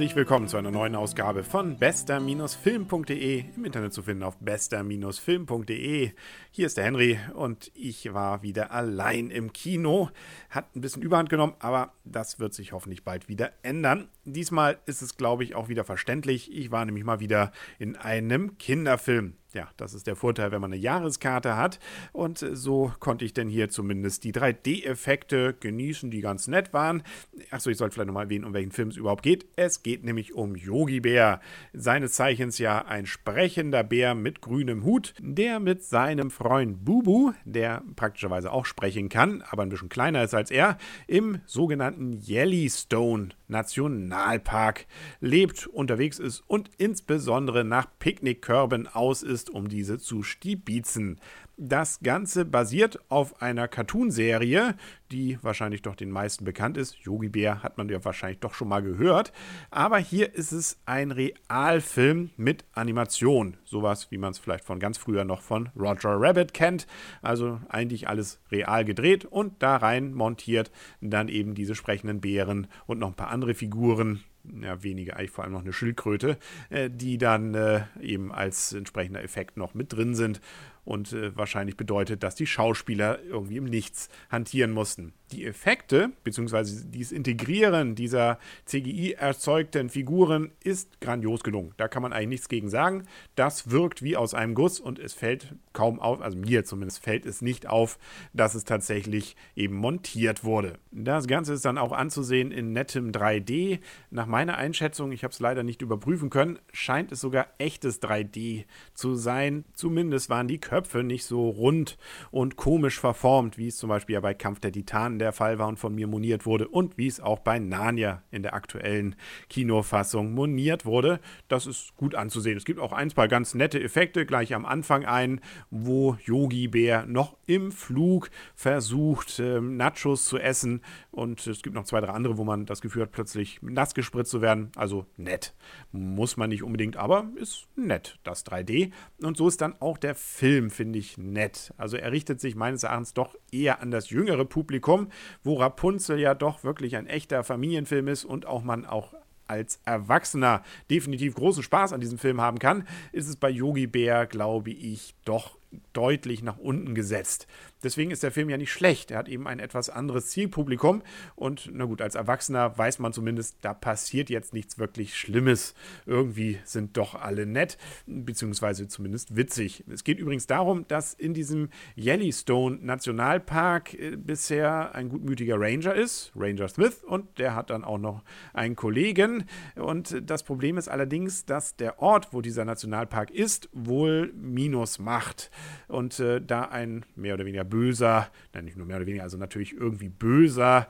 Herzlich willkommen zu einer neuen Ausgabe von bester-film.de, im Internet zu finden auf bester-film.de. Hier ist der Henry und ich war wieder allein im Kino. Hat ein bisschen Überhand genommen, aber das wird sich hoffentlich bald wieder ändern. Diesmal ist es, glaube ich, auch wieder verständlich. Ich war nämlich mal wieder in einem Kinderfilm. Ja, das ist der Vorteil, wenn man eine Jahreskarte hat. Und so konnte ich denn hier zumindest die 3D-Effekte genießen, die ganz nett waren. Achso, ich sollte vielleicht nochmal erwähnen, um welchen Film es überhaupt geht. Es geht nämlich um Yogi Bär. Seines Zeichens ja ein sprechender Bär mit grünem Hut, der mit seinem Freund Bubu, der praktischerweise auch sprechen kann, aber ein bisschen kleiner ist als er, im sogenannten Yellowstone Nationalpark lebt, unterwegs ist und insbesondere nach Picknickkörben aus ist um diese zu stibitzen. Das Ganze basiert auf einer Cartoonserie, die wahrscheinlich doch den meisten bekannt ist. Yogi Bär hat man ja wahrscheinlich doch schon mal gehört. Aber hier ist es ein Realfilm mit Animation. Sowas, wie man es vielleicht von ganz früher noch von Roger Rabbit kennt. Also eigentlich alles real gedreht und da rein montiert dann eben diese sprechenden Bären und noch ein paar andere Figuren ja, weniger, eigentlich vor allem noch eine Schildkröte, äh, die dann äh, eben als entsprechender Effekt noch mit drin sind und äh, wahrscheinlich bedeutet, dass die Schauspieler irgendwie im Nichts hantieren mussten. Die Effekte bzw. dieses Integrieren dieser CGI erzeugten Figuren ist grandios gelungen. Da kann man eigentlich nichts gegen sagen. Das wirkt wie aus einem Guss und es fällt kaum auf, also mir zumindest fällt es nicht auf, dass es tatsächlich eben montiert wurde. Das Ganze ist dann auch anzusehen in nettem 3D. Nach meiner Einschätzung, ich habe es leider nicht überprüfen können, scheint es sogar echtes 3D zu sein. Zumindest waren die Köpfe nicht so rund und komisch verformt, wie es zum Beispiel ja bei Kampf der Titanen der Fall war und von mir moniert wurde und wie es auch bei Narnia in der aktuellen Kinofassung moniert wurde. Das ist gut anzusehen. Es gibt auch ein, zwei ganz nette Effekte gleich am Anfang ein, wo Yogi Bär noch im Flug versucht, äh, Nachos zu essen und es gibt noch zwei, drei andere, wo man das Gefühl hat, plötzlich nass gespritzt zu werden. Also nett. Muss man nicht unbedingt, aber ist nett, das 3D. Und so ist dann auch der Film Film finde ich nett. Also er richtet sich meines Erachtens doch eher an das jüngere Publikum, wo Rapunzel ja doch wirklich ein echter Familienfilm ist und auch man auch als Erwachsener definitiv großen Spaß an diesem Film haben kann, ist es bei Yogi Bär, glaube ich, doch deutlich nach unten gesetzt. Deswegen ist der Film ja nicht schlecht. Er hat eben ein etwas anderes Zielpublikum und na gut, als Erwachsener weiß man zumindest, da passiert jetzt nichts wirklich Schlimmes. Irgendwie sind doch alle nett, beziehungsweise zumindest witzig. Es geht übrigens darum, dass in diesem Yellowstone Nationalpark äh, bisher ein gutmütiger Ranger ist, Ranger Smith, und der hat dann auch noch einen Kollegen. Und das Problem ist allerdings, dass der Ort, wo dieser Nationalpark ist, wohl Minus macht und äh, da ein mehr oder weniger böser, nein, nicht nur mehr oder weniger, also natürlich irgendwie böser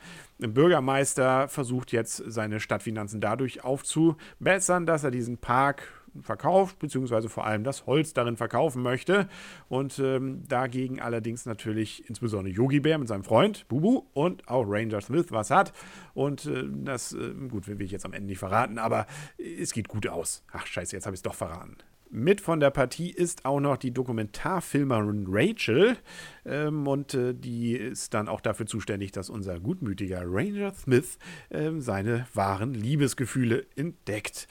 Bürgermeister versucht jetzt seine Stadtfinanzen dadurch aufzubessern, dass er diesen Park verkauft, beziehungsweise vor allem das Holz darin verkaufen möchte. Und ähm, dagegen allerdings natürlich insbesondere Yogi Bär mit seinem Freund Bubu und auch Ranger Smith was hat. Und äh, das, äh, gut, will ich jetzt am Ende nicht verraten, aber es geht gut aus. Ach, scheiße, jetzt habe ich es doch verraten. Mit von der Partie ist auch noch die Dokumentarfilmerin Rachel. Ähm, und äh, die ist dann auch dafür zuständig, dass unser gutmütiger Ranger Smith äh, seine wahren Liebesgefühle entdeckt.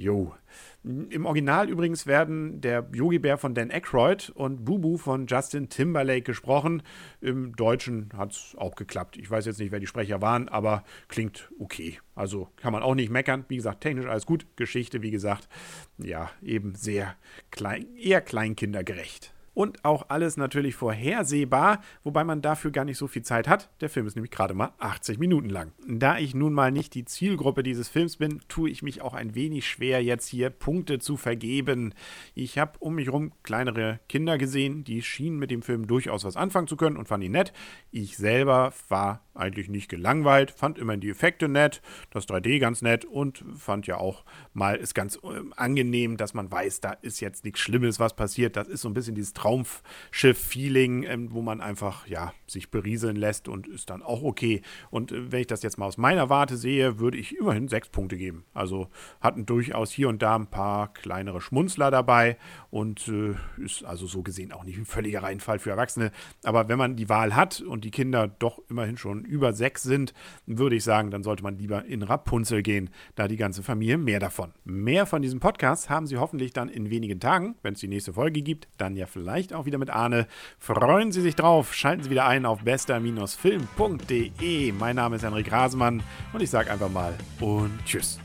Jo. Im Original übrigens werden der Yogi-Bär von Dan Aykroyd und Bubu von Justin Timberlake gesprochen. Im Deutschen hat es auch geklappt. Ich weiß jetzt nicht, wer die Sprecher waren, aber klingt okay. Also kann man auch nicht meckern. Wie gesagt, technisch alles gut. Geschichte, wie gesagt, ja, eben sehr klein, eher kleinkindergerecht und auch alles natürlich vorhersehbar, wobei man dafür gar nicht so viel Zeit hat. Der Film ist nämlich gerade mal 80 Minuten lang. Da ich nun mal nicht die Zielgruppe dieses Films bin, tue ich mich auch ein wenig schwer, jetzt hier Punkte zu vergeben. Ich habe um mich herum kleinere Kinder gesehen, die schienen mit dem Film durchaus was anfangen zu können und fand ihn nett. Ich selber war eigentlich nicht gelangweilt, fand immerhin die Effekte nett, das 3D ganz nett und fand ja auch mal ist ganz äh, angenehm, dass man weiß, da ist jetzt nichts Schlimmes, was passiert. Das ist so ein bisschen dieses Traumschiff-Feeling, ähm, wo man einfach, ja, sich berieseln lässt und ist dann auch okay. Und äh, wenn ich das jetzt mal aus meiner Warte sehe, würde ich immerhin sechs Punkte geben. Also hatten durchaus hier und da ein paar kleinere Schmunzler dabei und äh, ist also so gesehen auch nicht ein völliger Reinfall für Erwachsene. Aber wenn man die Wahl hat und die Kinder doch immerhin schon über sechs sind, würde ich sagen, dann sollte man lieber in Rapunzel gehen, da die ganze Familie mehr davon. Mehr von diesem Podcast haben Sie hoffentlich dann in wenigen Tagen, wenn es die nächste Folge gibt, dann ja vielleicht auch wieder mit Arne. Freuen Sie sich drauf, schalten Sie wieder ein auf bester-film.de. Mein Name ist Henrik Rasemann und ich sage einfach mal und tschüss.